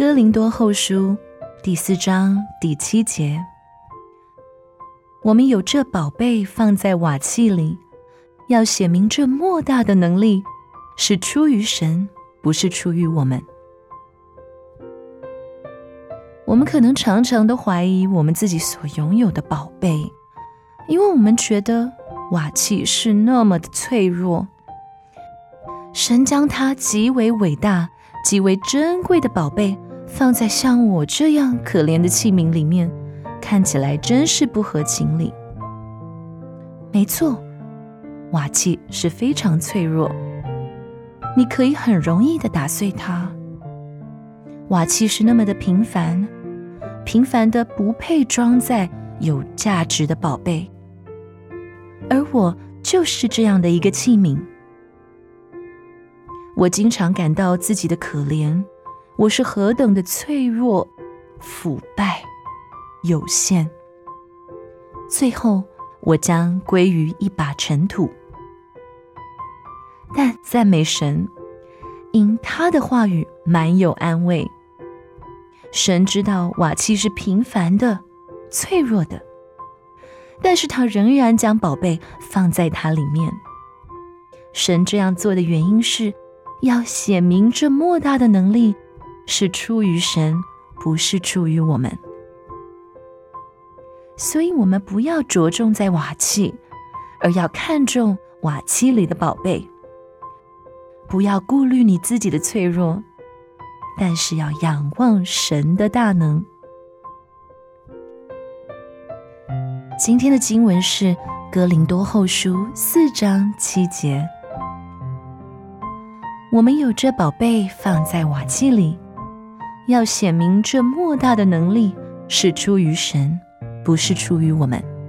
哥林多后书第四章第七节，我们有这宝贝放在瓦器里，要显明这莫大的能力是出于神，不是出于我们。我们可能常常都怀疑我们自己所拥有的宝贝，因为我们觉得瓦器是那么的脆弱。神将它极为伟大、极为珍贵的宝贝放在像我这样可怜的器皿里面，看起来真是不合情理。没错，瓦器是非常脆弱，你可以很容易的打碎它。瓦器是那么的平凡。平凡的不配装在有价值的宝贝，而我就是这样的一个器皿。我经常感到自己的可怜，我是何等的脆弱、腐败、有限。最后，我将归于一把尘土。但赞美神，因他的话语满有安慰。神知道瓦器是平凡的、脆弱的，但是他仍然将宝贝放在它里面。神这样做的原因是，要显明这莫大的能力是出于神，不是出于我们。所以，我们不要着重在瓦器，而要看重瓦器里的宝贝。不要顾虑你自己的脆弱。但是要仰望神的大能。今天的经文是《哥林多后书》四章七节。我们有这宝贝放在瓦器里，要显明这莫大的能力是出于神，不是出于我们。